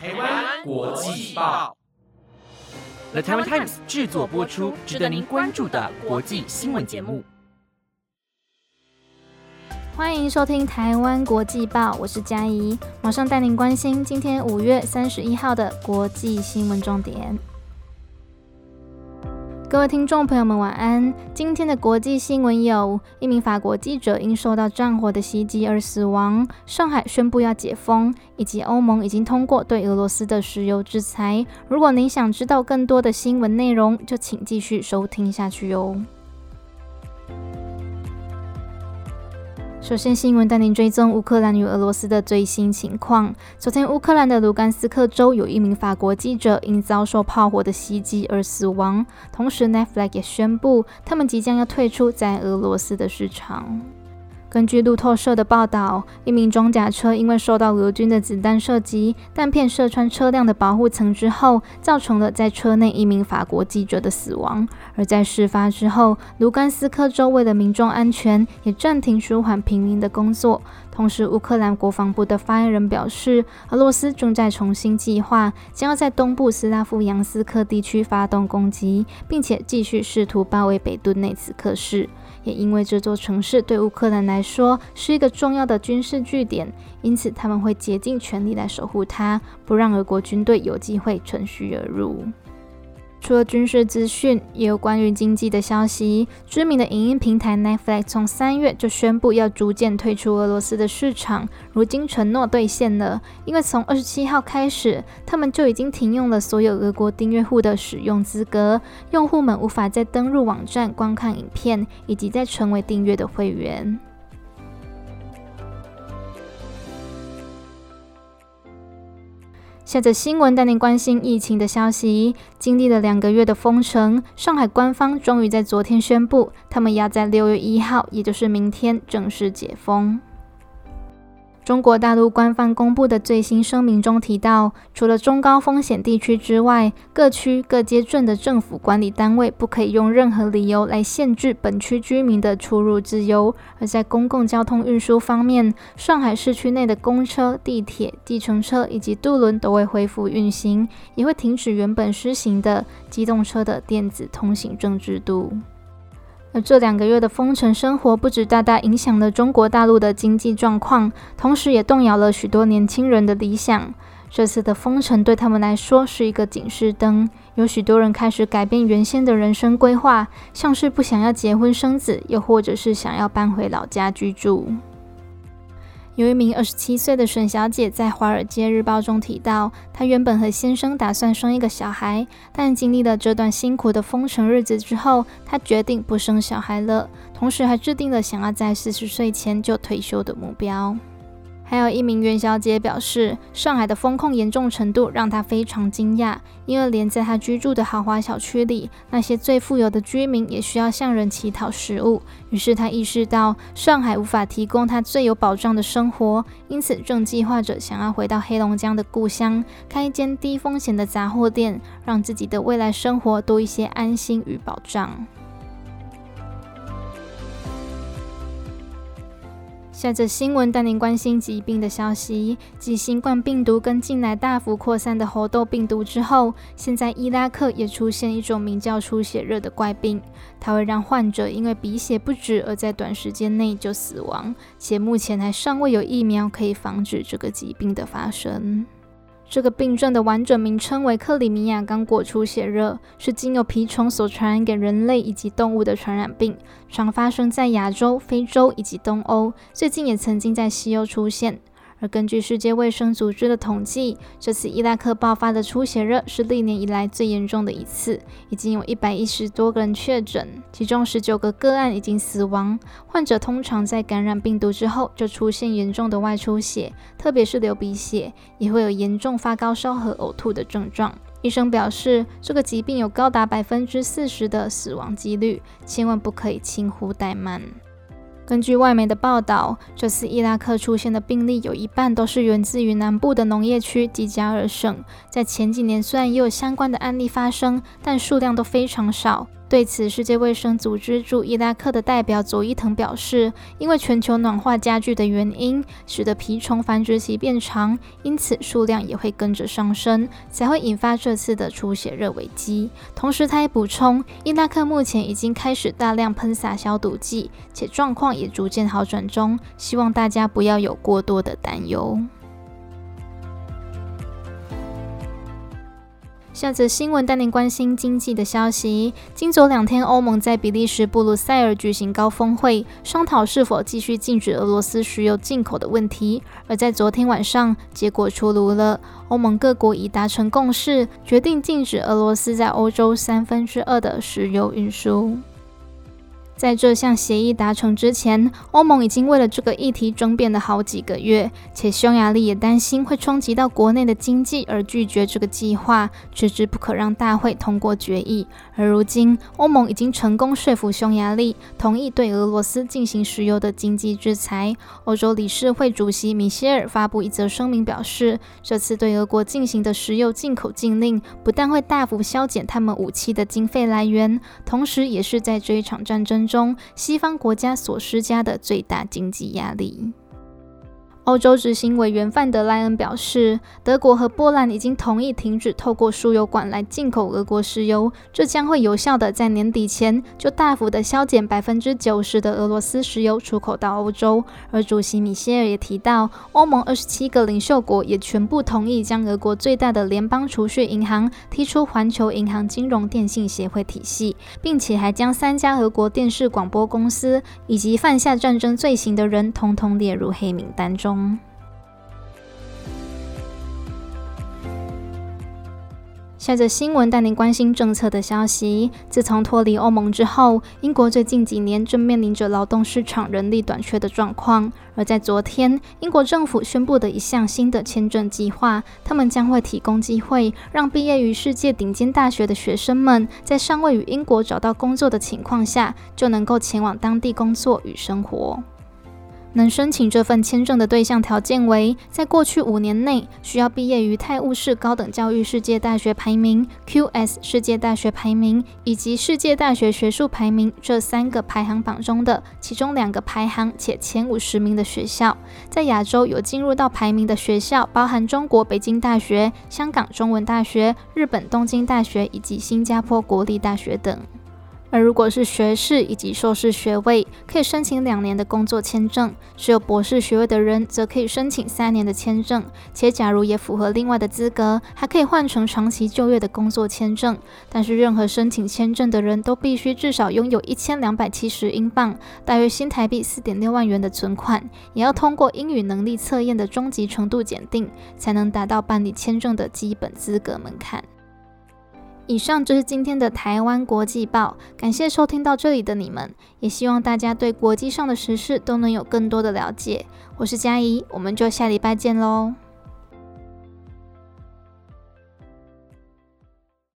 台湾国际报，The Taiwan Times 制作播出，值得您关注的国际新闻节目。欢迎收听台湾国际报，我是嘉怡，马上带您关心今天五月三十一号的国际新闻重点。各位听众朋友们，晚安。今天的国际新闻有：一名法国记者因受到战火的袭击而死亡；上海宣布要解封；以及欧盟已经通过对俄罗斯的石油制裁。如果您想知道更多的新闻内容，就请继续收听下去哟。首先，新闻带您追踪乌克兰与俄罗斯的最新情况。昨天，乌克兰的卢甘斯克州有一名法国记者因遭受炮火的袭击而死亡。同时，Netflix 也宣布，他们即将要退出在俄罗斯的市场。根据路透社的报道，一名装甲车因为受到俄军的子弹射击，弹片射穿车辆的保护层之后，造成了在车内一名法国记者的死亡。而在事发之后，卢甘斯克州为了民众安全，也暂停舒缓平民的工作。同时，乌克兰国防部的发言人表示，俄罗斯正在重新计划，将要在东部斯拉夫扬斯克地区发动攻击，并且继续试图包围北顿内茨克市。也因为这座城市对乌克兰来说是一个重要的军事据点，因此他们会竭尽全力来守护它，不让俄国军队有机会乘虚而入。除了军事资讯，也有关于经济的消息。知名的影音平台 Netflix 从三月就宣布要逐渐退出俄罗斯的市场，如今承诺兑现了。因为从二十七号开始，他们就已经停用了所有俄国订阅户的使用资格，用户们无法再登入网站观看影片，以及再成为订阅的会员。下着新闻带您关心疫情的消息。经历了两个月的封城，上海官方终于在昨天宣布，他们要在六月一号，也就是明天正式解封。中国大陆官方公布的最新声明中提到，除了中高风险地区之外，各区各街镇的政府管理单位不可以用任何理由来限制本区居民的出入自由。而在公共交通运输方面，上海市区内的公车、地铁、计程车以及渡轮都会恢复运行，也会停止原本施行的机动车的电子通行证制度。而这两个月的封城生活，不止大大影响了中国大陆的经济状况，同时也动摇了许多年轻人的理想。这次的封城对他们来说是一个警示灯，有许多人开始改变原先的人生规划，像是不想要结婚生子，又或者是想要搬回老家居住。有一名二十七岁的沈小姐在《华尔街日报》中提到，她原本和先生打算生一个小孩，但经历了这段辛苦的封城日子之后，她决定不生小孩了，同时还制定了想要在四十岁前就退休的目标。还有一名袁小姐表示，上海的风控严重程度让她非常惊讶，因为连在她居住的豪华小区里，那些最富有的居民也需要向人乞讨食物。于是她意识到，上海无法提供她最有保障的生活，因此正计划着想要回到黑龙江的故乡，开一间低风险的杂货店，让自己的未来生活多一些安心与保障。下着新闻带您关心疾病的消息，继新冠病毒跟近来大幅扩散的猴痘病毒之后，现在伊拉克也出现一种名叫出血热的怪病，它会让患者因为鼻血不止而在短时间内就死亡，且目前还尚未有疫苗可以防止这个疾病的发生。这个病症的完整名称为克里米亚刚果出血热，是经由蜱虫所传染给人类以及动物的传染病，常发生在亚洲、非洲以及东欧，最近也曾经在西欧出现。而根据世界卫生组织的统计，这次伊拉克爆发的出血热是历年以来最严重的一次，已经有一百一十多个人确诊，其中十九个个案已经死亡。患者通常在感染病毒之后就出现严重的外出血，特别是流鼻血，也会有严重发高烧和呕吐的症状。医生表示，这个疾病有高达百分之四十的死亡几率，千万不可以轻忽怠慢。根据外媒的报道，这次伊拉克出现的病例有一半都是源自于南部的农业区迪加尔省。在前几年，虽然也有相关的案例发生，但数量都非常少。对此，世界卫生组织驻伊拉克的代表佐伊滕表示，因为全球暖化加剧的原因，使得蜱虫繁殖期变长，因此数量也会跟着上升，才会引发这次的出血热危机。同时，他也补充，伊拉克目前已经开始大量喷洒消毒剂，且状况也逐渐好转中，希望大家不要有过多的担忧。下则新闻带您关心经济的消息。今昨两天，欧盟在比利时布鲁塞尔举行高峰会，商讨是否继续禁止俄罗斯石油进口的问题。而在昨天晚上，结果出炉了，欧盟各国已达成共识，决定禁止俄罗斯在欧洲三分之二的石油运输。在这项协议达成之前，欧盟已经为了这个议题争辩了好几个月，且匈牙利也担心会冲击到国内的经济，而拒绝这个计划，迟迟不可让大会通过决议。而如今，欧盟已经成功说服匈牙利同意对俄罗斯进行石油的经济制裁。欧洲理事会主席米歇尔发布一则声明，表示这次对俄国进行的石油进口禁令，不但会大幅削减他们武器的经费来源，同时也是在这一场战争。中西方国家所施加的最大经济压力。欧洲执行委员范德莱恩表示，德国和波兰已经同意停止透过输油管来进口俄国石油，这将会有效的在年底前就大幅的削减百分之九十的俄罗斯石油出口到欧洲。而主席米歇尔也提到，欧盟二十七个领袖国也全部同意将俄国最大的联邦储蓄银行踢出环球银行金融电信协会体系，并且还将三家俄国电视广播公司以及犯下战争罪行的人统统列入黑名单中。下着新闻带您关心政策的消息。自从脱离欧盟之后，英国最近几年正面临着劳动市场人力短缺的状况。而在昨天，英国政府宣布的一项新的签证计划，他们将会提供机会，让毕业于世界顶尖大学的学生们，在尚未与英国找到工作的情况下，就能够前往当地工作与生活。能申请这份签证的对象条件为，在过去五年内需要毕业于泰晤士高等教育世界大学排名 （QS 世界大学排名）以及世界大学学术排名这三个排行榜中的其中两个排行且前五十名的学校。在亚洲有进入到排名的学校，包含中国北京大学、香港中文大学、日本东京大学以及新加坡国立大学等。而如果是学士以及硕士学位，可以申请两年的工作签证；持有博士学位的人，则可以申请三年的签证。且假如也符合另外的资格，还可以换成长期就业的工作签证。但是，任何申请签证的人都必须至少拥有一千两百七十英镑（大约新台币四点六万元）的存款，也要通过英语能力测验的中级程度检定，才能达到办理签证的基本资格门槛。以上就是今天的台湾国际报，感谢收听到这里的你们，也希望大家对国际上的时事都能有更多的了解。我是嘉怡，我们就下礼拜见喽。